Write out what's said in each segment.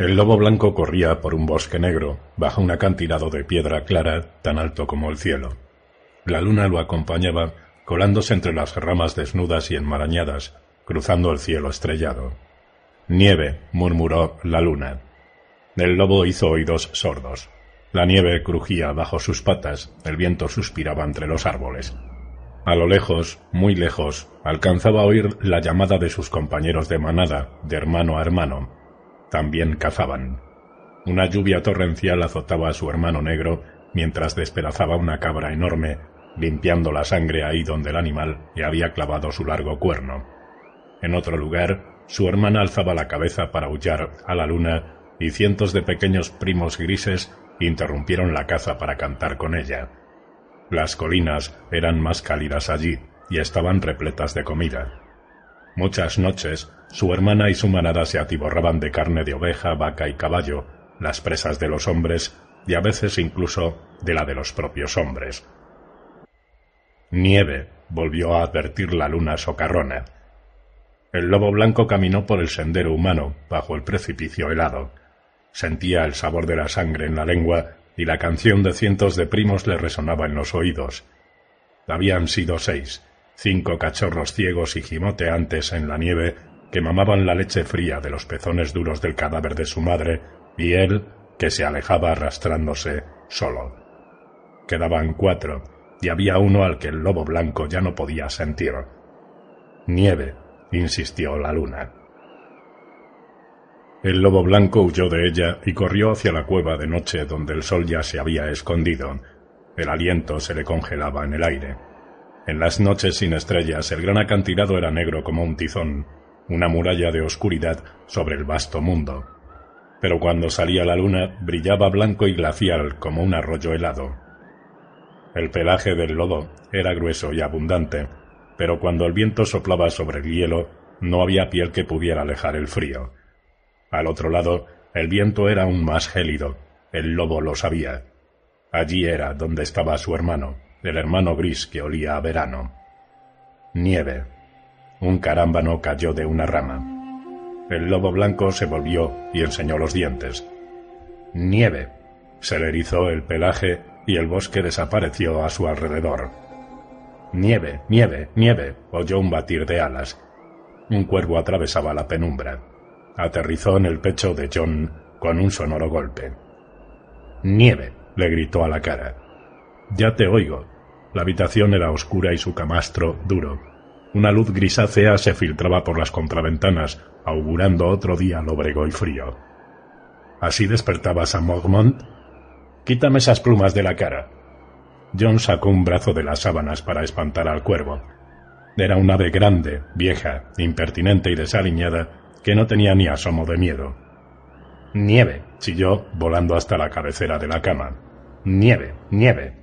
El lobo blanco corría por un bosque negro, bajo un acantilado de piedra clara tan alto como el cielo. La luna lo acompañaba, colándose entre las ramas desnudas y enmarañadas, cruzando el cielo estrellado. Nieve, murmuró la luna. El lobo hizo oídos sordos. La nieve crujía bajo sus patas, el viento suspiraba entre los árboles. A lo lejos, muy lejos, alcanzaba a oír la llamada de sus compañeros de manada, de hermano a hermano. También cazaban. Una lluvia torrencial azotaba a su hermano negro mientras despedazaba una cabra enorme, limpiando la sangre ahí donde el animal le había clavado su largo cuerno. En otro lugar, su hermana alzaba la cabeza para aullar a la luna y cientos de pequeños primos grises interrumpieron la caza para cantar con ella. Las colinas eran más cálidas allí y estaban repletas de comida. Muchas noches su hermana y su manada se atiborraban de carne de oveja, vaca y caballo, las presas de los hombres y a veces incluso de la de los propios hombres. Nieve, volvió a advertir la luna socarrona. El lobo blanco caminó por el sendero humano, bajo el precipicio helado. Sentía el sabor de la sangre en la lengua y la canción de cientos de primos le resonaba en los oídos. Habían sido seis, cinco cachorros ciegos y gimoteantes en la nieve que mamaban la leche fría de los pezones duros del cadáver de su madre y él que se alejaba arrastrándose solo. Quedaban cuatro, y había uno al que el lobo blanco ya no podía sentir. Nieve, insistió la luna. El lobo blanco huyó de ella y corrió hacia la cueva de noche donde el sol ya se había escondido. El aliento se le congelaba en el aire. En las noches sin estrellas el gran acantilado era negro como un tizón, una muralla de oscuridad sobre el vasto mundo. Pero cuando salía la luna brillaba blanco y glacial como un arroyo helado. El pelaje del lobo era grueso y abundante, pero cuando el viento soplaba sobre el hielo no había piel que pudiera alejar el frío. Al otro lado, el viento era aún más gélido. El lobo lo sabía. Allí era donde estaba su hermano, el hermano gris que olía a verano. Nieve. Un carámbano cayó de una rama. El lobo blanco se volvió y enseñó los dientes. Nieve. Se le erizó el pelaje y el bosque desapareció a su alrededor. Nieve, nieve, nieve, oyó un batir de alas. Un cuervo atravesaba la penumbra aterrizó en el pecho de John con un sonoro golpe. Nieve, le gritó a la cara. Ya te oigo. La habitación era oscura y su camastro duro. Una luz grisácea se filtraba por las contraventanas, augurando otro día lóbrego y frío. ¿Así despertabas a Mogmont? Quítame esas plumas de la cara. John sacó un brazo de las sábanas para espantar al cuervo. Era un ave grande, vieja, impertinente y desaliñada, que no tenía ni asomo de miedo. Nieve, chilló, volando hasta la cabecera de la cama. Nieve, nieve.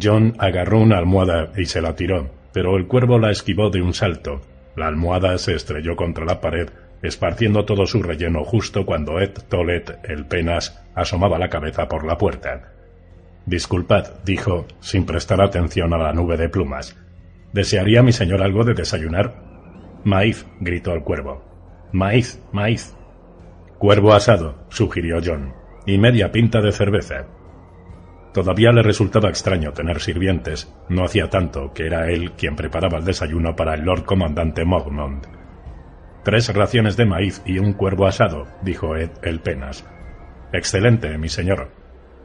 John agarró una almohada y se la tiró, pero el cuervo la esquivó de un salto. La almohada se estrelló contra la pared, esparciendo todo su relleno justo cuando Ed Tolet, el penas, asomaba la cabeza por la puerta. Disculpad, dijo, sin prestar atención a la nube de plumas. ¿Desearía mi señor algo de desayunar? Maíz, gritó el cuervo. Maíz, maíz. Cuervo asado, sugirió John, y media pinta de cerveza. Todavía le resultaba extraño tener sirvientes. No hacía tanto que era él quien preparaba el desayuno para el Lord Comandante Mogmont. Tres raciones de maíz y un cuervo asado, dijo Ed el Penas. Excelente, mi señor.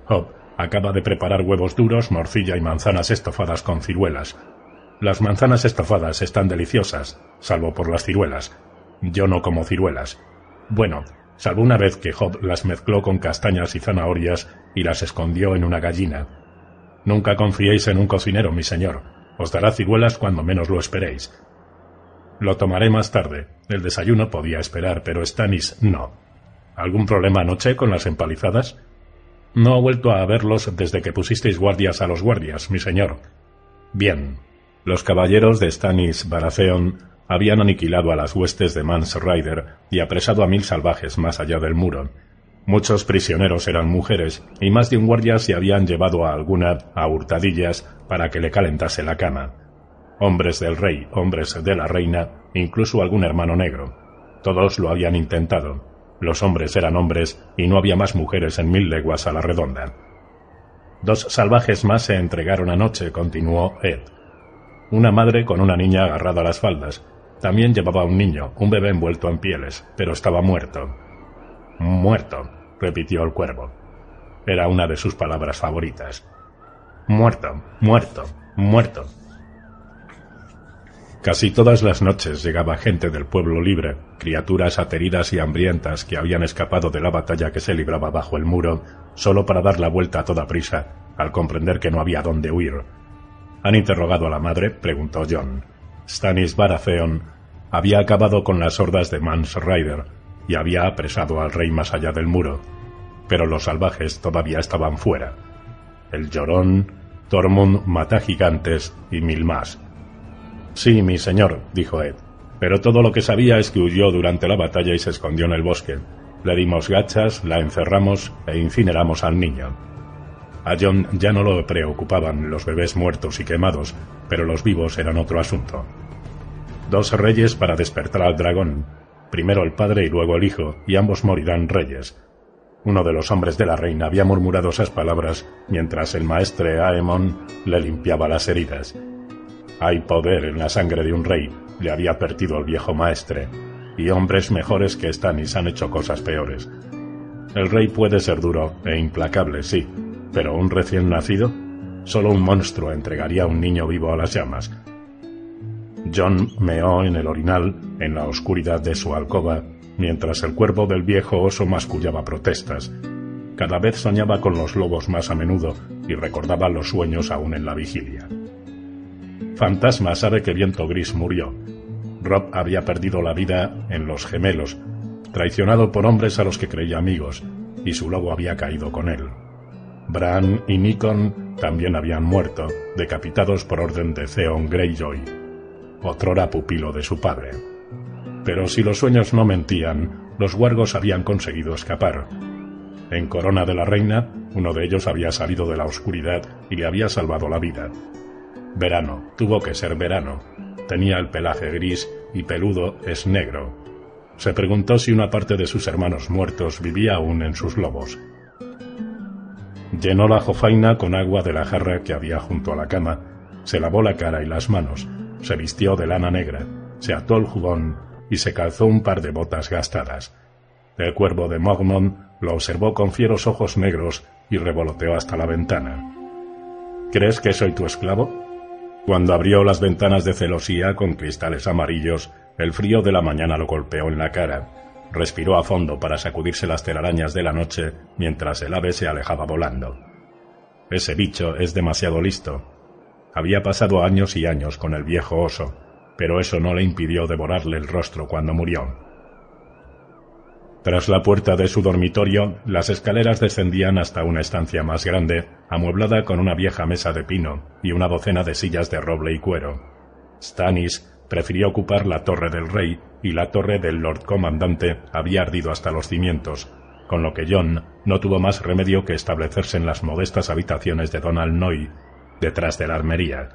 Hob acaba de preparar huevos duros, morcilla y manzanas estofadas con ciruelas. Las manzanas estofadas están deliciosas, salvo por las ciruelas. Yo no como ciruelas. Bueno, salvo una vez que Job las mezcló con castañas y zanahorias y las escondió en una gallina. Nunca confiéis en un cocinero, mi señor. Os dará ciruelas cuando menos lo esperéis. Lo tomaré más tarde. El desayuno podía esperar, pero Stanis no. ¿Algún problema anoche con las empalizadas? No he vuelto a verlos desde que pusisteis guardias a los guardias, mi señor. Bien. Los caballeros de Stanis Baratheon habían aniquilado a las huestes de Mans Rider y apresado a mil salvajes más allá del muro. Muchos prisioneros eran mujeres y más de un guardia se habían llevado a alguna a hurtadillas para que le calentase la cama. Hombres del rey, hombres de la reina, incluso algún hermano negro. Todos lo habían intentado. Los hombres eran hombres y no había más mujeres en mil leguas a la redonda. Dos salvajes más se entregaron anoche, continuó Ed. Una madre con una niña agarrada a las faldas, también llevaba un niño, un bebé envuelto en pieles, pero estaba muerto. Muerto, repitió el cuervo. Era una de sus palabras favoritas. Muerto, muerto, muerto. Casi todas las noches llegaba gente del pueblo libre, criaturas ateridas y hambrientas que habían escapado de la batalla que se libraba bajo el muro, solo para dar la vuelta a toda prisa, al comprender que no había dónde huir. ¿Han interrogado a la madre? preguntó John. Stanis Baratheon había acabado con las hordas de Mans Rider y había apresado al rey más allá del muro, pero los salvajes todavía estaban fuera. El llorón, Tormund mata gigantes y mil más. Sí, mi señor, dijo Ed, pero todo lo que sabía es que huyó durante la batalla y se escondió en el bosque. Le dimos gachas, la encerramos e incineramos al niño. A John ya no lo preocupaban los bebés muertos y quemados, pero los vivos eran otro asunto. Dos reyes para despertar al dragón, primero el padre y luego el hijo, y ambos morirán reyes. Uno de los hombres de la reina había murmurado esas palabras mientras el maestre Aemon le limpiaba las heridas. Hay poder en la sangre de un rey, le había advertido el viejo maestre, y hombres mejores que Stannis han hecho cosas peores. El rey puede ser duro e implacable, sí, pero un recién nacido, solo un monstruo entregaría a un niño vivo a las llamas. John meó en el orinal, en la oscuridad de su alcoba, mientras el cuerpo del viejo oso mascullaba protestas. Cada vez soñaba con los lobos más a menudo y recordaba los sueños aún en la vigilia. Fantasma sabe que Viento Gris murió. Rob había perdido la vida en Los Gemelos, traicionado por hombres a los que creía amigos, y su lobo había caído con él. Bran y Nikon también habían muerto, decapitados por orden de Theon Greyjoy, otrora pupilo de su padre. Pero si los sueños no mentían, los huargos habían conseguido escapar. En Corona de la Reina, uno de ellos había salido de la oscuridad y le había salvado la vida. Verano, tuvo que ser verano. Tenía el pelaje gris y peludo es negro. Se preguntó si una parte de sus hermanos muertos vivía aún en sus lobos. Llenó la jofaina con agua de la jarra que había junto a la cama, se lavó la cara y las manos, se vistió de lana negra, se ató el jubón y se calzó un par de botas gastadas. El cuervo de Mogmont lo observó con fieros ojos negros y revoloteó hasta la ventana. ¿Crees que soy tu esclavo? Cuando abrió las ventanas de celosía con cristales amarillos, el frío de la mañana lo golpeó en la cara, Respiró a fondo para sacudirse las telarañas de la noche mientras el ave se alejaba volando. Ese bicho es demasiado listo. Había pasado años y años con el viejo oso, pero eso no le impidió devorarle el rostro cuando murió. Tras la puerta de su dormitorio, las escaleras descendían hasta una estancia más grande, amueblada con una vieja mesa de pino y una docena de sillas de roble y cuero. Stanis prefirió ocupar la torre del rey y la torre del Lord Comandante había ardido hasta los cimientos, con lo que John no tuvo más remedio que establecerse en las modestas habitaciones de Donald Noy, detrás de la armería.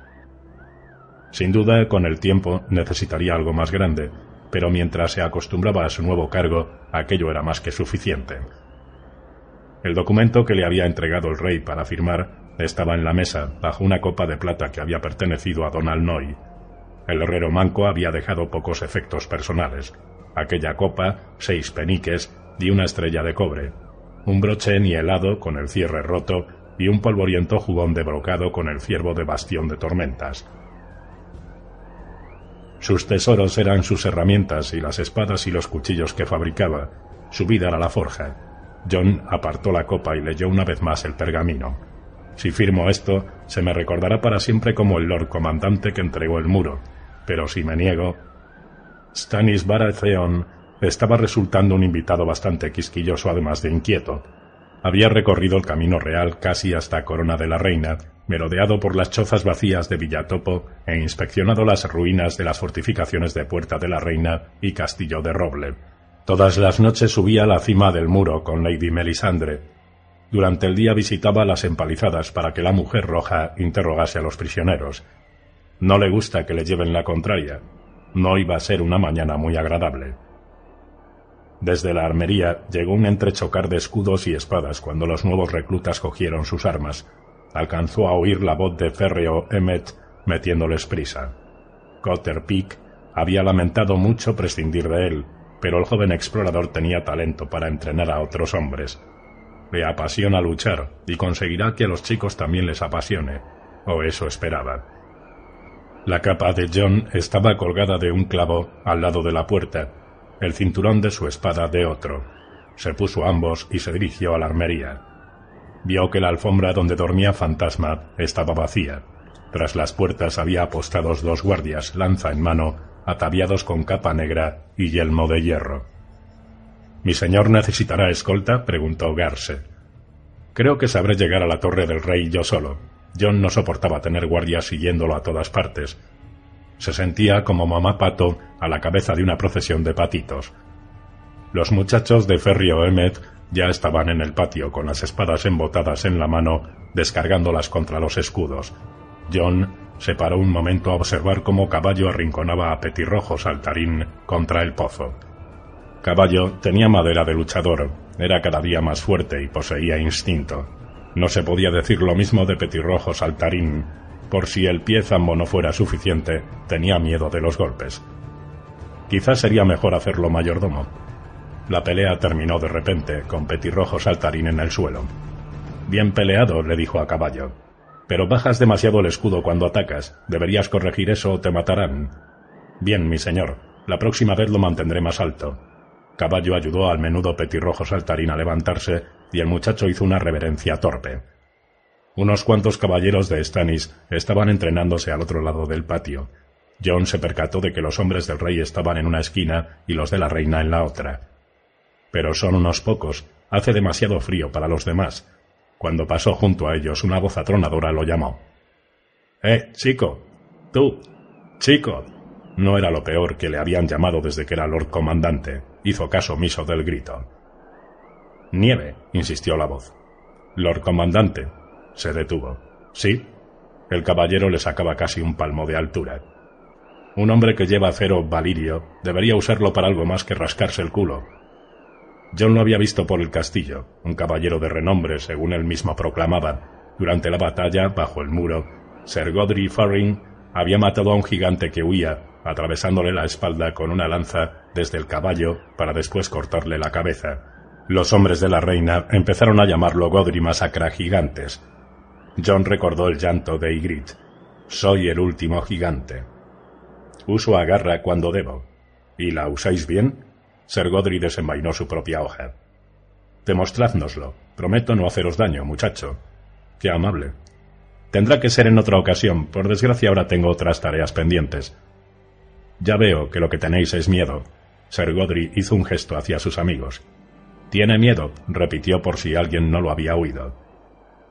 Sin duda, con el tiempo necesitaría algo más grande, pero mientras se acostumbraba a su nuevo cargo, aquello era más que suficiente. El documento que le había entregado el rey para firmar estaba en la mesa bajo una copa de plata que había pertenecido a Donald Noy. El herrero manco había dejado pocos efectos personales. Aquella copa, seis peniques y una estrella de cobre, un broche nielado con el cierre roto y un polvoriento jubón de brocado con el ciervo de bastión de tormentas. Sus tesoros eran sus herramientas y las espadas y los cuchillos que fabricaba, su vida a la forja. John apartó la copa y leyó una vez más el pergamino. Si firmo esto, se me recordará para siempre como el Lord Comandante que entregó el muro, pero si me niego... Stanis Baratheon estaba resultando un invitado bastante quisquilloso además de inquieto. Había recorrido el camino real casi hasta Corona de la Reina, merodeado por las chozas vacías de Villatopo e inspeccionado las ruinas de las fortificaciones de Puerta de la Reina y Castillo de Roble. Todas las noches subía a la cima del muro con Lady Melisandre. Durante el día visitaba las empalizadas para que la mujer roja interrogase a los prisioneros. No le gusta que le lleven la contraria. No iba a ser una mañana muy agradable. Desde la armería llegó un entrechocar de escudos y espadas cuando los nuevos reclutas cogieron sus armas. Alcanzó a oír la voz de férreo Emmet metiéndoles prisa. Cotter Peak había lamentado mucho prescindir de él, pero el joven explorador tenía talento para entrenar a otros hombres. Le apasiona luchar y conseguirá que a los chicos también les apasione, o eso esperaba. La capa de John estaba colgada de un clavo al lado de la puerta, el cinturón de su espada de otro. Se puso ambos y se dirigió a la armería. Vio que la alfombra donde dormía Fantasma estaba vacía. Tras las puertas había apostados dos guardias, lanza en mano, ataviados con capa negra y yelmo de hierro. ¿Mi señor necesitará escolta? preguntó Garse. Creo que sabré llegar a la torre del rey yo solo. John no soportaba tener guardias siguiéndolo a todas partes, se sentía como mamá pato a la cabeza de una procesión de patitos. Los muchachos de Ferrio Emmet ya estaban en el patio con las espadas embotadas en la mano, descargándolas contra los escudos. John se paró un momento a observar cómo Caballo arrinconaba a Petirrojo Saltarín contra el pozo. Caballo tenía madera de luchador, era cada día más fuerte y poseía instinto. No se podía decir lo mismo de Petirrojo Saltarín, por si el pie zambo no fuera suficiente, tenía miedo de los golpes. Quizás sería mejor hacerlo mayordomo. La pelea terminó de repente, con Petirrojo Saltarín en el suelo. Bien peleado, le dijo a caballo. Pero bajas demasiado el escudo cuando atacas. Deberías corregir eso o te matarán. Bien, mi señor. La próxima vez lo mantendré más alto. Caballo ayudó al menudo petirrojo saltarín a levantarse y el muchacho hizo una reverencia torpe. Unos cuantos caballeros de Stannis estaban entrenándose al otro lado del patio. John se percató de que los hombres del rey estaban en una esquina y los de la reina en la otra. Pero son unos pocos, hace demasiado frío para los demás. Cuando pasó junto a ellos, una voz atronadora lo llamó. ¡Eh, chico! ¡Tú! ¡Chico! No era lo peor que le habían llamado desde que era Lord Comandante. Hizo caso omiso del grito. Nieve, insistió la voz. Lord Comandante, se detuvo. Sí. El caballero le sacaba casi un palmo de altura. Un hombre que lleva acero valirio debería usarlo para algo más que rascarse el culo. John lo había visto por el castillo, un caballero de renombre, según él mismo proclamaba. Durante la batalla, bajo el muro, Sir Godry Faring había matado a un gigante que huía, atravesándole la espalda con una lanza desde el caballo para después cortarle la cabeza. Los hombres de la reina empezaron a llamarlo Godry Masacra Gigantes, John recordó el llanto de Ygritte. Soy el último gigante. Uso a garra cuando debo. ¿Y la usáis bien? Ser Godry desenvainó su propia hoja. Demostrádnoslo. Prometo no haceros daño, muchacho. Qué amable. Tendrá que ser en otra ocasión. Por desgracia ahora tengo otras tareas pendientes. Ya veo que lo que tenéis es miedo. Ser Godry hizo un gesto hacia sus amigos. Tiene miedo, repitió por si alguien no lo había oído.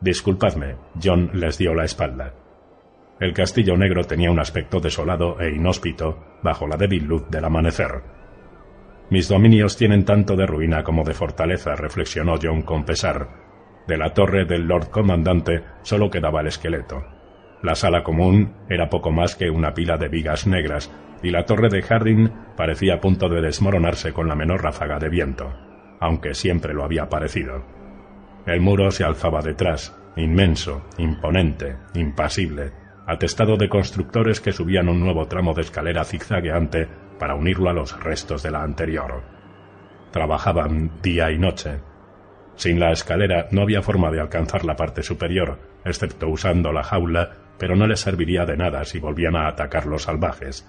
Disculpadme, John les dio la espalda. El castillo negro tenía un aspecto desolado e inhóspito bajo la débil luz del amanecer. Mis dominios tienen tanto de ruina como de fortaleza, reflexionó John con pesar. De la torre del Lord Comandante solo quedaba el esqueleto. La sala común era poco más que una pila de vigas negras, y la torre de Harding parecía a punto de desmoronarse con la menor ráfaga de viento, aunque siempre lo había parecido. El muro se alzaba detrás, inmenso, imponente, impasible, atestado de constructores que subían un nuevo tramo de escalera zigzagueante para unirlo a los restos de la anterior. Trabajaban día y noche. Sin la escalera no había forma de alcanzar la parte superior, excepto usando la jaula, pero no les serviría de nada si volvían a atacar los salvajes.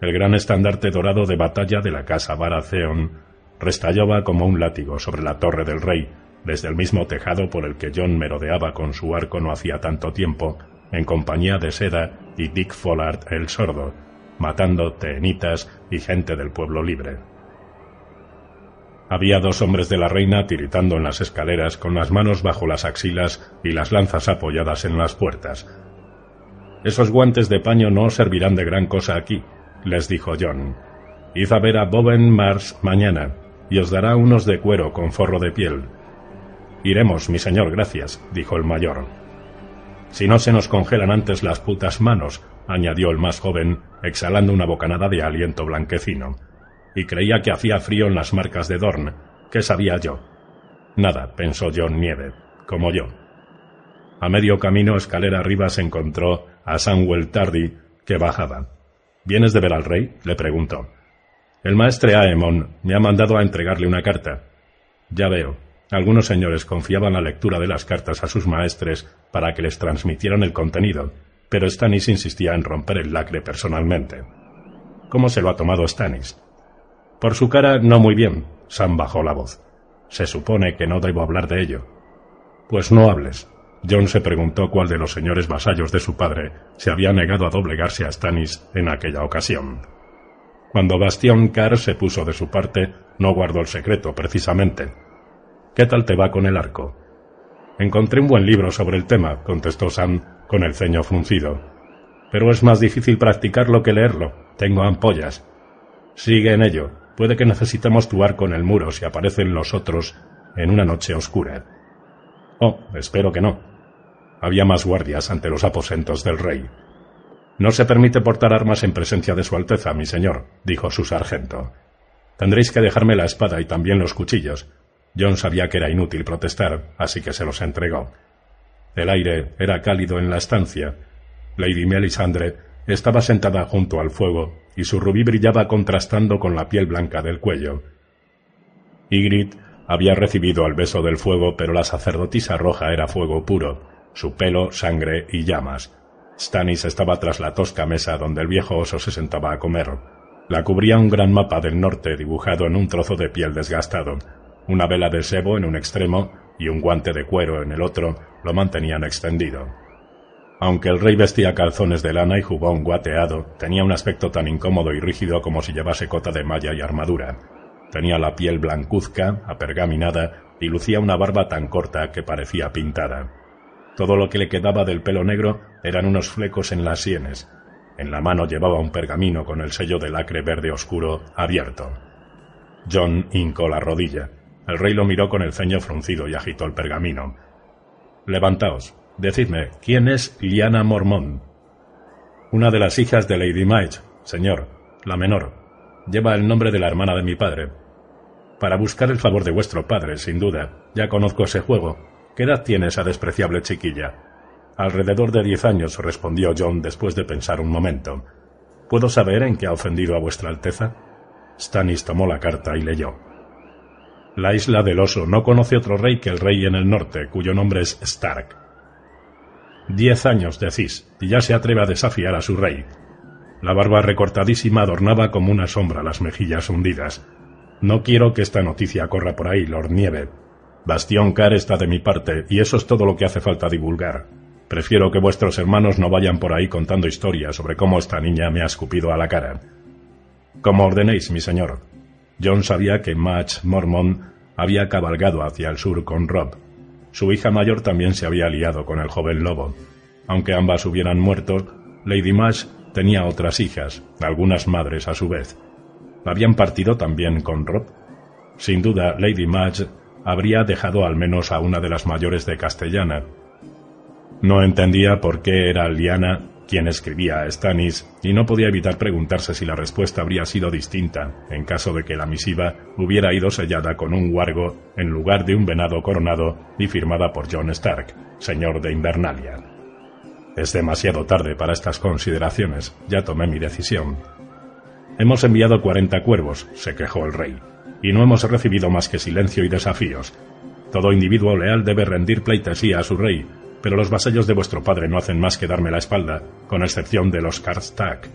El gran estandarte dorado de batalla de la casa Baratheon restallaba como un látigo sobre la torre del rey, desde el mismo tejado por el que John merodeaba con su arco no hacía tanto tiempo, en compañía de Seda y Dick Follard el sordo, matando teenitas y gente del pueblo libre. Había dos hombres de la reina tiritando en las escaleras con las manos bajo las axilas y las lanzas apoyadas en las puertas. Esos guantes de paño no servirán de gran cosa aquí, les dijo John. Id a ver a Bowen Mars mañana, y os dará unos de cuero con forro de piel. Iremos, mi señor, gracias, dijo el mayor. Si no se nos congelan antes las putas manos, añadió el más joven, exhalando una bocanada de aliento blanquecino. Y creía que hacía frío en las marcas de Dorn. ¿Qué sabía yo? Nada, pensó John Nieve, como yo. A medio camino, escalera arriba, se encontró a Samuel Tardy, que bajaba. ¿Vienes de ver al rey? le preguntó. El maestre Aemon me ha mandado a entregarle una carta. Ya veo. Algunos señores confiaban la lectura de las cartas a sus maestres para que les transmitieran el contenido, pero Stannis insistía en romper el lacre personalmente. ¿Cómo se lo ha tomado Stannis? Por su cara, no muy bien. Sam bajó la voz. Se supone que no debo hablar de ello. Pues no hables. John se preguntó cuál de los señores vasallos de su padre se había negado a doblegarse a Stannis en aquella ocasión. Cuando Bastión Carr se puso de su parte, no guardó el secreto, precisamente. ¿Qué tal te va con el arco? Encontré un buen libro sobre el tema, contestó Sam con el ceño fruncido. Pero es más difícil practicarlo que leerlo. Tengo ampollas. Sigue en ello. Puede que necesitemos tu arco en el muro si aparecen los otros en una noche oscura. Oh, espero que no. Había más guardias ante los aposentos del rey. No se permite portar armas en presencia de Su Alteza, mi señor, dijo su sargento. Tendréis que dejarme la espada y también los cuchillos. John sabía que era inútil protestar, así que se los entregó. El aire era cálido en la estancia. Lady Melisandre estaba sentada junto al fuego y su rubí brillaba contrastando con la piel blanca del cuello. Ygritte había recibido el beso del fuego, pero la sacerdotisa roja era fuego puro, su pelo, sangre y llamas. Stannis estaba tras la tosca mesa donde el viejo oso se sentaba a comer. La cubría un gran mapa del norte dibujado en un trozo de piel desgastado. Una vela de sebo en un extremo y un guante de cuero en el otro lo mantenían extendido. Aunque el rey vestía calzones de lana y jubón guateado, tenía un aspecto tan incómodo y rígido como si llevase cota de malla y armadura. Tenía la piel blancuzca, apergaminada, y lucía una barba tan corta que parecía pintada. Todo lo que le quedaba del pelo negro eran unos flecos en las sienes. En la mano llevaba un pergamino con el sello de lacre verde oscuro abierto. John hincó la rodilla. El rey lo miró con el ceño fruncido y agitó el pergamino. Levantaos. Decidme, ¿quién es Liana Mormont? Una de las hijas de Lady Mage, señor, la menor. Lleva el nombre de la hermana de mi padre. Para buscar el favor de vuestro padre, sin duda. Ya conozco ese juego. ¿Qué edad tiene esa despreciable chiquilla? Alrededor de diez años, respondió John después de pensar un momento. ¿Puedo saber en qué ha ofendido a vuestra Alteza? Stannis tomó la carta y leyó. La isla del oso no conoce otro rey que el rey en el norte, cuyo nombre es Stark. Diez años, decís, y ya se atreve a desafiar a su rey. La barba recortadísima adornaba como una sombra las mejillas hundidas. No quiero que esta noticia corra por ahí, Lord Nieve. Bastión Carr está de mi parte, y eso es todo lo que hace falta divulgar. Prefiero que vuestros hermanos no vayan por ahí contando historias sobre cómo esta niña me ha escupido a la cara. Como ordenéis, mi señor. John sabía que Match Mormon había cabalgado hacia el sur con Rob. Su hija mayor también se había liado con el joven lobo. Aunque ambas hubieran muerto, Lady Match Tenía otras hijas, algunas madres a su vez. ¿Habían partido también con Rob? Sin duda, Lady Madge habría dejado al menos a una de las mayores de Castellana. No entendía por qué era Liana quien escribía a Stannis, y no podía evitar preguntarse si la respuesta habría sido distinta en caso de que la misiva hubiera ido sellada con un wargo en lugar de un venado coronado y firmada por John Stark, señor de Invernalia. Es demasiado tarde para estas consideraciones, ya tomé mi decisión. Hemos enviado cuarenta cuervos, se quejó el rey, y no hemos recibido más que silencio y desafíos. Todo individuo leal debe rendir pleitesía a su rey, pero los vasallos de vuestro padre no hacen más que darme la espalda, con excepción de los Karstark.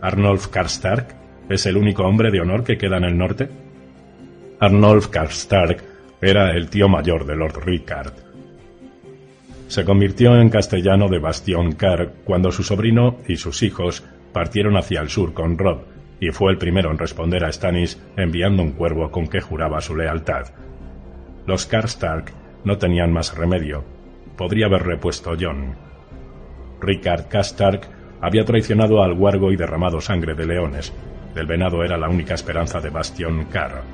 ¿Arnulf Karstark es el único hombre de honor que queda en el norte? Arnulf Karstark era el tío mayor de Lord Rickard. Se convirtió en castellano de Bastión Car cuando su sobrino y sus hijos partieron hacia el sur con Rob, y fue el primero en responder a Stannis enviando un cuervo con que juraba su lealtad. Los Karstark no tenían más remedio. Podría haber repuesto John. Richard Castark había traicionado al Wargo y derramado sangre de leones. El venado era la única esperanza de Bastion Carr.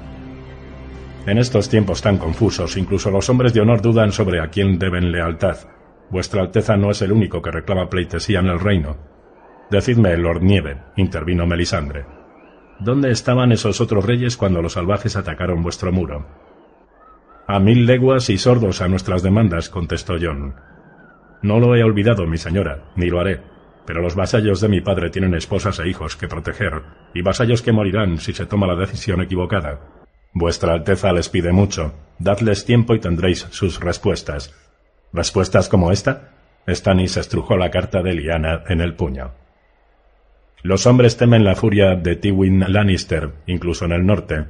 En estos tiempos tan confusos, incluso los hombres de honor dudan sobre a quién deben lealtad. Vuestra Alteza no es el único que reclama pleitesía en el reino. Decidme, Lord Nieve, intervino Melisandre. ¿Dónde estaban esos otros reyes cuando los salvajes atacaron vuestro muro? A mil leguas y sordos a nuestras demandas, contestó John. No lo he olvidado, mi señora, ni lo haré. Pero los vasallos de mi padre tienen esposas e hijos que proteger, y vasallos que morirán si se toma la decisión equivocada. Vuestra Alteza les pide mucho. Dadles tiempo y tendréis sus respuestas. ¿Respuestas como esta? Stannis estrujó la carta de Liana en el puño. Los hombres temen la furia de Tywin Lannister, incluso en el norte,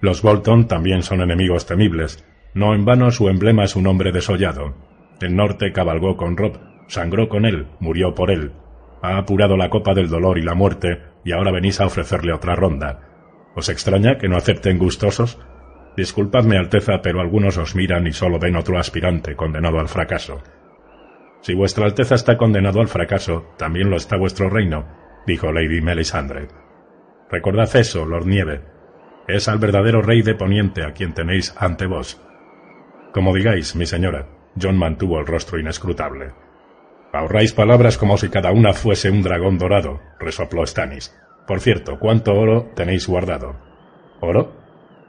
los Bolton también son enemigos temibles. No en vano su emblema es un hombre desollado. El norte cabalgó con Rob, sangró con él, murió por él. Ha apurado la copa del dolor y la muerte, y ahora venís a ofrecerle otra ronda. ¿Os extraña que no acepten gustosos? Disculpadme, Alteza, pero algunos os miran y solo ven otro aspirante condenado al fracaso. Si vuestra Alteza está condenado al fracaso, también lo está vuestro reino, dijo Lady Melisandre. Recordad eso, Lord Nieve. Es al verdadero rey de Poniente a quien tenéis ante vos. Como digáis, mi señora. John mantuvo el rostro inescrutable. Ahorráis palabras como si cada una fuese un dragón dorado, resopló Stannis. Por cierto, ¿cuánto oro tenéis guardado? ¿Oro?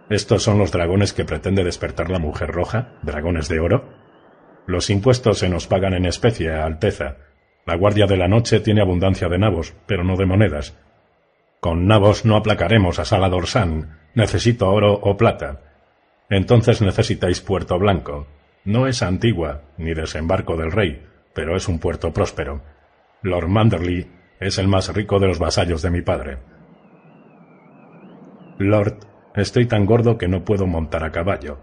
¿Estos son los dragones que pretende despertar la mujer roja? ¿Dragones de oro? Los impuestos se nos pagan en especie, Alteza. La Guardia de la Noche tiene abundancia de nabos, pero no de monedas. Con nabos no aplacaremos a Salador San. Necesito oro o plata. Entonces necesitáis Puerto Blanco. No es Antigua, ni desembarco del rey, pero es un puerto próspero. Lord Manderley es el más rico de los vasallos de mi padre. Lord, estoy tan gordo que no puedo montar a caballo.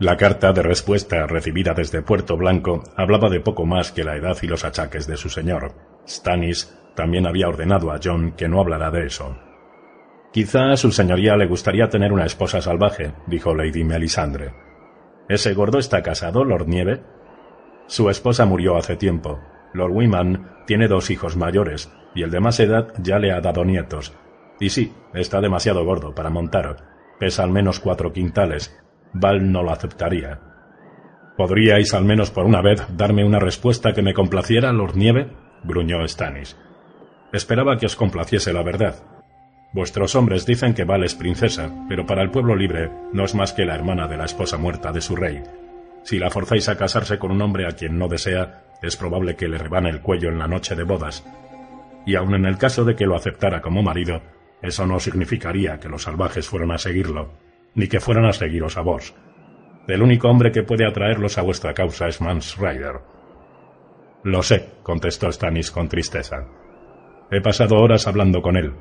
La carta de respuesta recibida desde Puerto Blanco hablaba de poco más que la edad y los achaques de su señor. Stannis también había ordenado a John que no hablara de eso. Quizá a su señoría le gustaría tener una esposa salvaje, dijo Lady Melisandre. ¿Ese gordo está casado, Lord Nieve? Su esposa murió hace tiempo. Lord Wiman tiene dos hijos mayores, y el de más edad ya le ha dado nietos. Y sí, está demasiado gordo para montar. Pesa al menos cuatro quintales. Val no lo aceptaría. ¿Podríais al menos por una vez darme una respuesta que me complaciera, Lord Nieve? gruñó Stannis. Esperaba que os complaciese la verdad. Vuestros hombres dicen que Val es princesa, pero para el pueblo libre no es más que la hermana de la esposa muerta de su rey. Si la forzáis a casarse con un hombre a quien no desea, es probable que le rebane el cuello en la noche de bodas. Y aun en el caso de que lo aceptara como marido, eso no significaría que los salvajes fueran a seguirlo, ni que fueran a seguiros a vos. El único hombre que puede atraerlos a vuestra causa es Mans Rider. Lo sé, contestó Stannis con tristeza. He pasado horas hablando con él.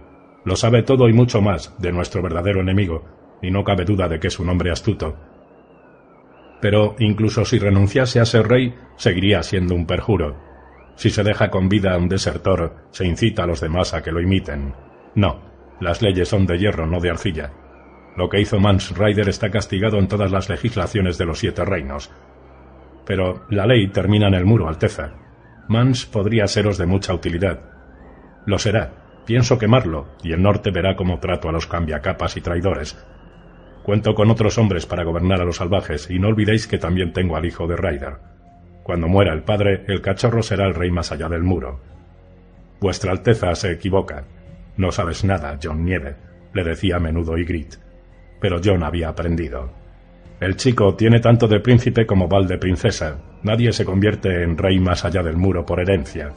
Lo sabe todo y mucho más de nuestro verdadero enemigo, y no cabe duda de que es un hombre astuto. Pero incluso si renunciase a ser rey, seguiría siendo un perjuro. Si se deja con vida a un desertor, se incita a los demás a que lo imiten. No, las leyes son de hierro, no de arcilla. Lo que hizo Mans Rider está castigado en todas las legislaciones de los siete reinos. Pero la ley termina en el muro, Alteza. Mans podría seros de mucha utilidad, lo será. Pienso quemarlo, y el norte verá cómo trato a los cambiacapas y traidores. Cuento con otros hombres para gobernar a los salvajes, y no olvidéis que también tengo al hijo de Ryder. Cuando muera el padre, el cachorro será el rey más allá del muro. Vuestra Alteza se equivoca. No sabes nada, John Nieve, le decía a menudo Ygritte. Pero John había aprendido. El chico tiene tanto de príncipe como Val de princesa. Nadie se convierte en rey más allá del muro por herencia.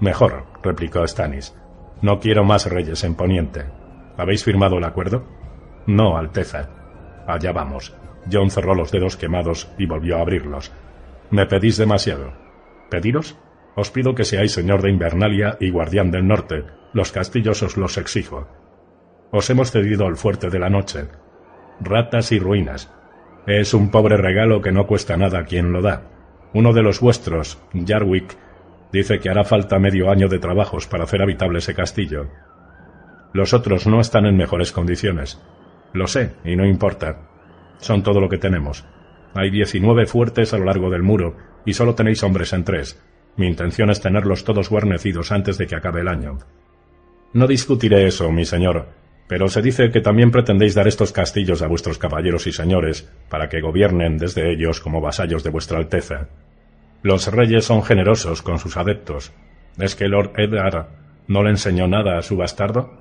Mejor, replicó Stannis. No quiero más reyes en Poniente. ¿Habéis firmado el acuerdo? No, Alteza. Allá vamos. John cerró los dedos quemados y volvió a abrirlos. Me pedís demasiado. ¿Pediros? Os pido que seáis señor de Invernalia y guardián del norte. Los castillos os los exijo. Os hemos cedido el fuerte de la noche. Ratas y ruinas. Es un pobre regalo que no cuesta nada a quien lo da. Uno de los vuestros, Jarwick, dice que hará falta medio año de trabajos para hacer habitable ese castillo. Los otros no están en mejores condiciones. Lo sé, y no importa. Son todo lo que tenemos. Hay diecinueve fuertes a lo largo del muro, y solo tenéis hombres en tres. Mi intención es tenerlos todos guarnecidos antes de que acabe el año. No discutiré eso, mi señor, pero se dice que también pretendéis dar estos castillos a vuestros caballeros y señores, para que gobiernen desde ellos como vasallos de vuestra Alteza. Los reyes son generosos con sus adeptos. ¿Es que Lord Eddard no le enseñó nada a su bastardo?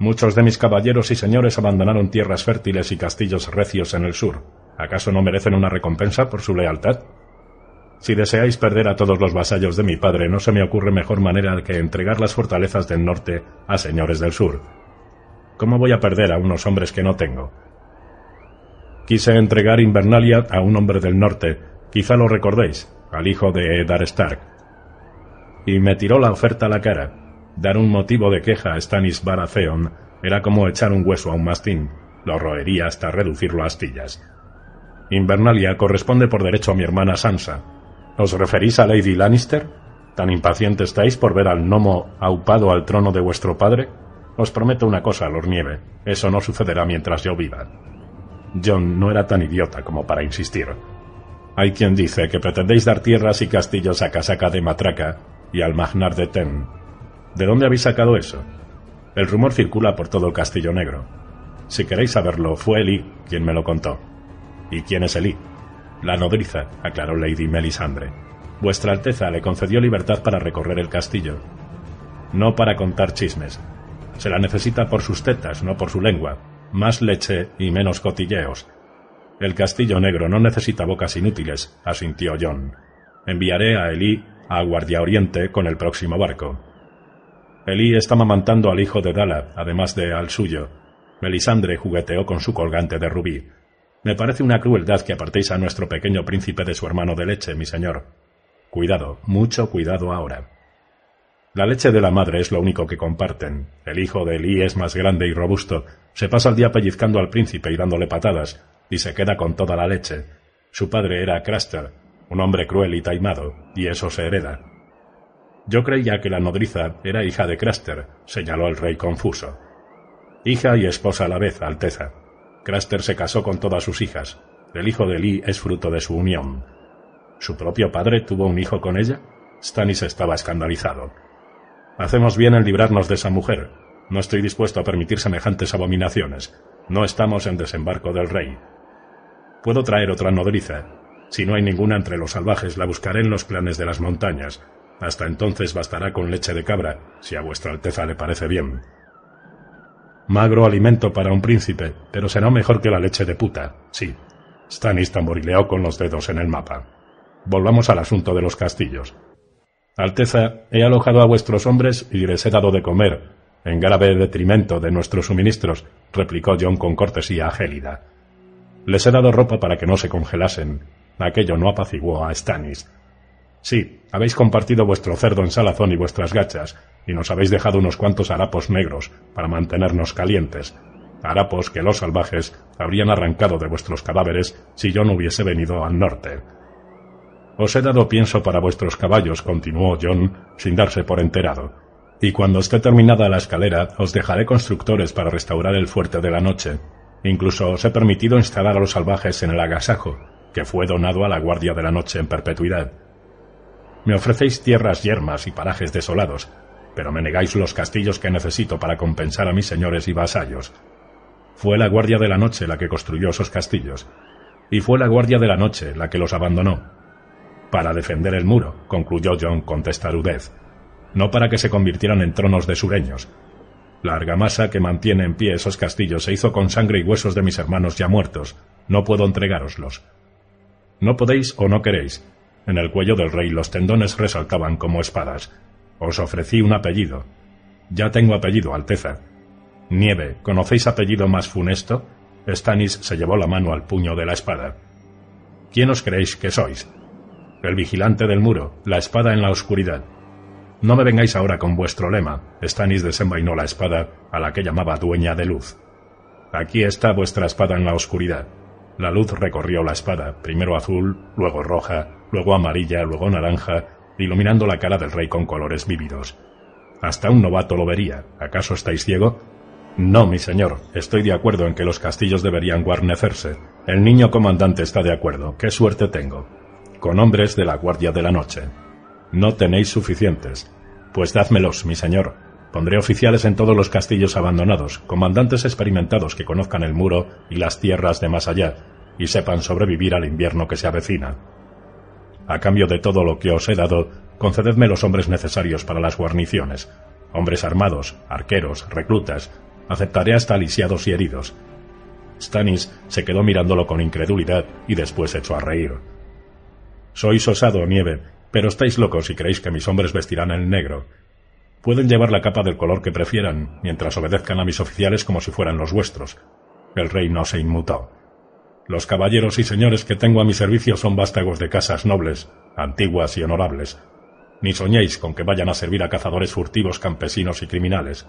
Muchos de mis caballeros y señores abandonaron tierras fértiles y castillos recios en el sur. ¿Acaso no merecen una recompensa por su lealtad? Si deseáis perder a todos los vasallos de mi padre, no se me ocurre mejor manera que entregar las fortalezas del norte a señores del sur. ¿Cómo voy a perder a unos hombres que no tengo? Quise entregar Invernalia a un hombre del norte, quizá lo recordéis, al hijo de Eddard Stark. Y me tiró la oferta a la cara. Dar un motivo de queja a Stannis Baratheon era como echar un hueso a un mastín. Lo roería hasta reducirlo a astillas. Invernalia corresponde por derecho a mi hermana Sansa. ¿Os referís a Lady Lannister? ¿Tan impaciente estáis por ver al gnomo aupado al trono de vuestro padre? Os prometo una cosa, Lord Nieve. Eso no sucederá mientras yo viva. John no era tan idiota como para insistir. Hay quien dice que pretendéis dar tierras y castillos a Casaca de Matraca y al Magnar de Ten. ¿De dónde habéis sacado eso? El rumor circula por todo el Castillo Negro. Si queréis saberlo, fue Eli quien me lo contó. ¿Y quién es Elí? La nodriza, aclaró Lady Melisandre. Vuestra Alteza le concedió libertad para recorrer el castillo. No para contar chismes. Se la necesita por sus tetas, no por su lengua. Más leche y menos cotilleos. El castillo negro no necesita bocas inútiles, asintió John. Enviaré a Elí a Guardia Oriente con el próximo barco. Elí está mamantando al hijo de Dala, además de al suyo. Melisandre jugueteó con su colgante de rubí. Me parece una crueldad que apartéis a nuestro pequeño príncipe de su hermano de leche, mi señor. Cuidado, mucho cuidado ahora. La leche de la madre es lo único que comparten. El hijo de Elí es más grande y robusto, se pasa el día pellizcando al príncipe y dándole patadas, y se queda con toda la leche. Su padre era Craster, un hombre cruel y taimado, y eso se hereda. Yo creía que la nodriza era hija de Craster, señaló el rey confuso. Hija y esposa a la vez, Alteza. Craster se casó con todas sus hijas. El hijo de Lee es fruto de su unión. ¿Su propio padre tuvo un hijo con ella? Stannis estaba escandalizado. Hacemos bien en librarnos de esa mujer. No estoy dispuesto a permitir semejantes abominaciones. No estamos en desembarco del rey. Puedo traer otra nodriza. Si no hay ninguna entre los salvajes, la buscaré en los planes de las montañas. Hasta entonces bastará con leche de cabra, si a vuestra Alteza le parece bien. Magro alimento para un príncipe, pero será mejor que la leche de puta, sí. Stannis tamborileó con los dedos en el mapa. Volvamos al asunto de los castillos. Alteza, he alojado a vuestros hombres y les he dado de comer, en grave detrimento de nuestros suministros, replicó John con cortesía gélida. Les he dado ropa para que no se congelasen. Aquello no apaciguó a Stannis. Sí, habéis compartido vuestro cerdo en salazón y vuestras gachas, y nos habéis dejado unos cuantos harapos negros para mantenernos calientes. Harapos que los salvajes habrían arrancado de vuestros cadáveres si yo no hubiese venido al norte. Os he dado pienso para vuestros caballos, continuó John, sin darse por enterado. Y cuando esté terminada la escalera, os dejaré constructores para restaurar el fuerte de la noche. Incluso os he permitido instalar a los salvajes en el agasajo, que fue donado a la Guardia de la Noche en perpetuidad. Me ofrecéis tierras yermas y parajes desolados, pero me negáis los castillos que necesito para compensar a mis señores y vasallos. Fue la Guardia de la Noche la que construyó esos castillos, y fue la Guardia de la Noche la que los abandonó. Para defender el muro, concluyó John con testarudez. No para que se convirtieran en tronos de sureños. La argamasa que mantiene en pie esos castillos se hizo con sangre y huesos de mis hermanos ya muertos. No puedo entregároslos. No podéis o no queréis. En el cuello del rey los tendones resaltaban como espadas. Os ofrecí un apellido. Ya tengo apellido, Alteza. Nieve, ¿conocéis apellido más funesto? Stannis se llevó la mano al puño de la espada. ¿Quién os creéis que sois? El vigilante del muro, la espada en la oscuridad. No me vengáis ahora con vuestro lema. Stannis desenvainó la espada a la que llamaba dueña de luz. Aquí está vuestra espada en la oscuridad. La luz recorrió la espada, primero azul, luego roja, luego amarilla, luego naranja, iluminando la cara del rey con colores vívidos. Hasta un novato lo vería. ¿Acaso estáis ciego? No, mi señor. Estoy de acuerdo en que los castillos deberían guarnecerse. El niño comandante está de acuerdo. Qué suerte tengo. Con hombres de la Guardia de la Noche. No tenéis suficientes. Pues dádmelos, mi señor. Pondré oficiales en todos los castillos abandonados, comandantes experimentados que conozcan el muro y las tierras de más allá, y sepan sobrevivir al invierno que se avecina. A cambio de todo lo que os he dado, concededme los hombres necesarios para las guarniciones, hombres armados, arqueros, reclutas, aceptaré hasta lisiados y heridos. Stanis se quedó mirándolo con incredulidad y después echó a reír. Sois osado, Nieve, pero estáis locos si creéis que mis hombres vestirán el negro. Pueden llevar la capa del color que prefieran, mientras obedezcan a mis oficiales como si fueran los vuestros. El rey no se inmutó. Los caballeros y señores que tengo a mi servicio son vástagos de casas nobles, antiguas y honorables. Ni soñéis con que vayan a servir a cazadores furtivos, campesinos y criminales,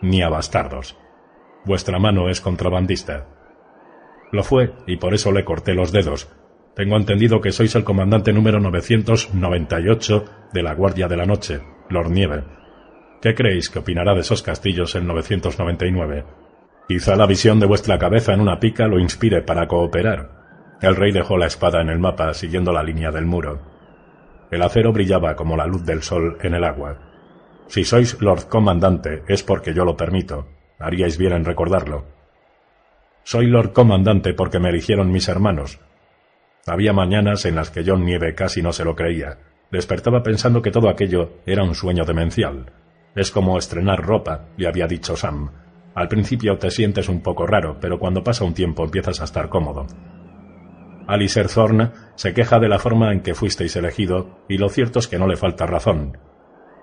ni a bastardos. Vuestra mano es contrabandista. Lo fue, y por eso le corté los dedos. Tengo entendido que sois el comandante número 998 de la Guardia de la Noche, Lord Nieve. ¿Qué creéis que opinará de esos castillos en 999? Quizá la visión de vuestra cabeza en una pica lo inspire para cooperar. El rey dejó la espada en el mapa siguiendo la línea del muro. El acero brillaba como la luz del sol en el agua. Si sois Lord Comandante es porque yo lo permito. Haríais bien en recordarlo. Soy Lord Comandante porque me eligieron mis hermanos. Había mañanas en las que John Nieve casi no se lo creía. Despertaba pensando que todo aquello era un sueño demencial. Es como estrenar ropa, le había dicho Sam. Al principio te sientes un poco raro, pero cuando pasa un tiempo empiezas a estar cómodo. Alicer Thorne se queja de la forma en que fuisteis elegido, y lo cierto es que no le falta razón.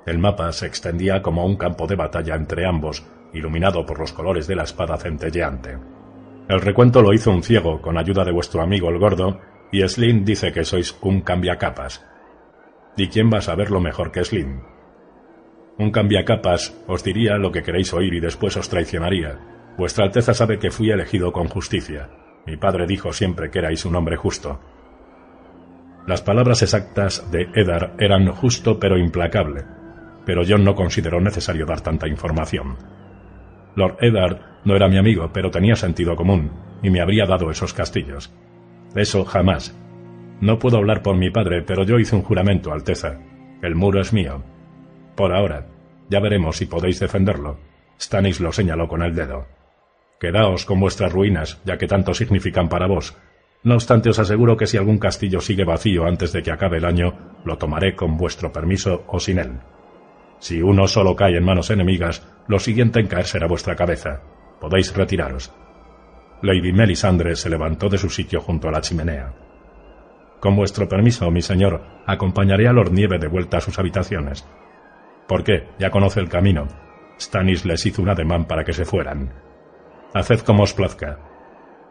El mapa se extendía como un campo de batalla entre ambos, iluminado por los colores de la espada centelleante. El recuento lo hizo un ciego, con ayuda de vuestro amigo el gordo, y Slim dice que sois un cambiacapas. ¿Y quién va a saberlo mejor que Slim? Un cambiacapas os diría lo que queréis oír y después os traicionaría. Vuestra Alteza sabe que fui elegido con justicia. Mi padre dijo siempre que erais un hombre justo. Las palabras exactas de Eddard eran justo pero implacable, pero John no consideró necesario dar tanta información. Lord Eddard no era mi amigo, pero tenía sentido común, y me habría dado esos castillos. Eso jamás. No puedo hablar por mi padre, pero yo hice un juramento, Alteza. El muro es mío. Por ahora. Ya veremos si podéis defenderlo. Stannis lo señaló con el dedo. Quedaos con vuestras ruinas, ya que tanto significan para vos. No obstante, os aseguro que si algún castillo sigue vacío antes de que acabe el año, lo tomaré con vuestro permiso o sin él. Si uno solo cae en manos enemigas, lo siguiente en caer será vuestra cabeza. Podéis retiraros. Lady Melisandre se levantó de su sitio junto a la chimenea. Con vuestro permiso, mi señor, acompañaré a Lord Nieve de vuelta a sus habitaciones. ¿Por qué? Ya conoce el camino. Stannis les hizo un ademán para que se fueran. Haced como os plazca.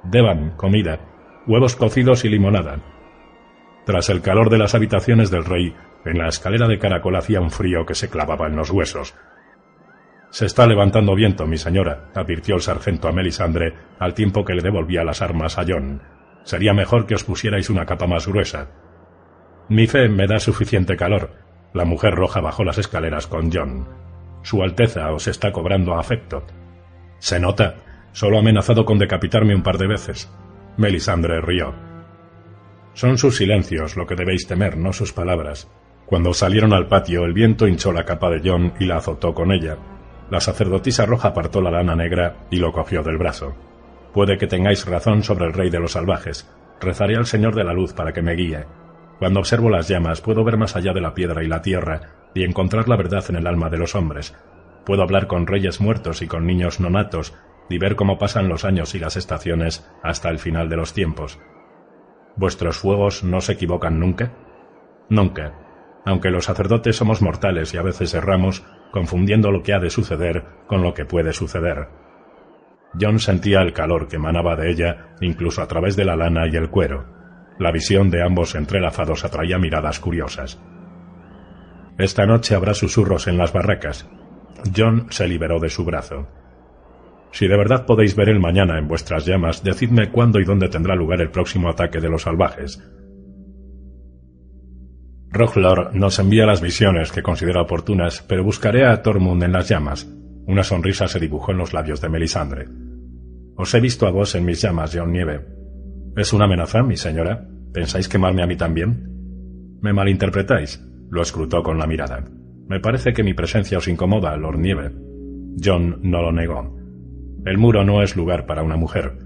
Deban, comida, huevos cocidos y limonada. Tras el calor de las habitaciones del rey, en la escalera de caracol hacía un frío que se clavaba en los huesos. Se está levantando viento, mi señora, advirtió el sargento a Melisandre al tiempo que le devolvía las armas a John. Sería mejor que os pusierais una capa más gruesa. Mi fe me da suficiente calor, la mujer roja bajó las escaleras con John. Su Alteza os está cobrando afecto. Se nota. Solo ha amenazado con decapitarme un par de veces. Melisandre rió. Son sus silencios lo que debéis temer, no sus palabras. Cuando salieron al patio, el viento hinchó la capa de John y la azotó con ella. La sacerdotisa roja apartó la lana negra y lo cogió del brazo. Puede que tengáis razón sobre el rey de los salvajes. Rezaré al Señor de la Luz para que me guíe. Cuando observo las llamas puedo ver más allá de la piedra y la tierra y encontrar la verdad en el alma de los hombres. Puedo hablar con reyes muertos y con niños nonatos y ver cómo pasan los años y las estaciones hasta el final de los tiempos. ¿Vuestros fuegos no se equivocan nunca? Nunca. Aunque los sacerdotes somos mortales y a veces erramos, confundiendo lo que ha de suceder con lo que puede suceder. John sentía el calor que emanaba de ella, incluso a través de la lana y el cuero. La visión de ambos entrelazados atraía miradas curiosas. Esta noche habrá susurros en las barracas. John se liberó de su brazo. Si de verdad podéis ver el mañana en vuestras llamas, decidme cuándo y dónde tendrá lugar el próximo ataque de los salvajes. Roglor nos envía las visiones que considera oportunas, pero buscaré a Tormund en las llamas. Una sonrisa se dibujó en los labios de Melisandre. Os he visto a vos en mis llamas, John Nieve. ¿Es una amenaza, mi señora? ¿Pensáis quemarme a mí también? ¿Me malinterpretáis? Lo escrutó con la mirada. Me parece que mi presencia os incomoda, Lord Nieve. John no lo negó. El muro no es lugar para una mujer.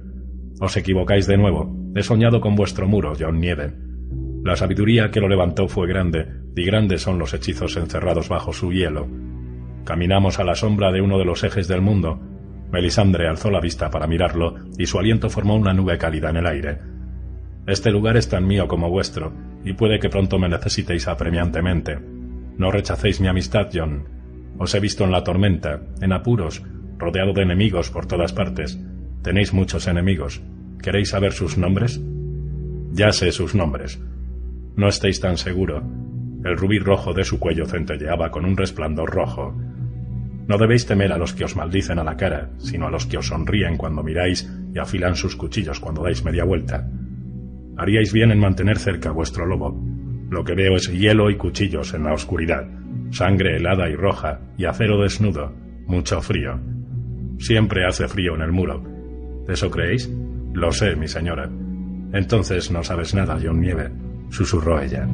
Os equivocáis de nuevo. He soñado con vuestro muro, John Nieve. La sabiduría que lo levantó fue grande, y grandes son los hechizos encerrados bajo su hielo. Caminamos a la sombra de uno de los ejes del mundo. Melisandre alzó la vista para mirarlo, y su aliento formó una nube cálida en el aire. Este lugar es tan mío como vuestro, y puede que pronto me necesitéis apremiantemente. No rechacéis mi amistad, John. Os he visto en la tormenta, en apuros, rodeado de enemigos por todas partes. Tenéis muchos enemigos. ¿Queréis saber sus nombres? Ya sé sus nombres. No estéis tan seguro. El rubí rojo de su cuello centelleaba con un resplandor rojo. No debéis temer a los que os maldicen a la cara, sino a los que os sonríen cuando miráis y afilan sus cuchillos cuando dais media vuelta. Haríais bien en mantener cerca vuestro lobo. Lo que veo es hielo y cuchillos en la oscuridad, sangre helada y roja, y acero desnudo, mucho frío. Siempre hace frío en el muro. ¿Eso creéis? Lo sé, mi señora. Entonces no sabes nada, John Nieve susurró ella.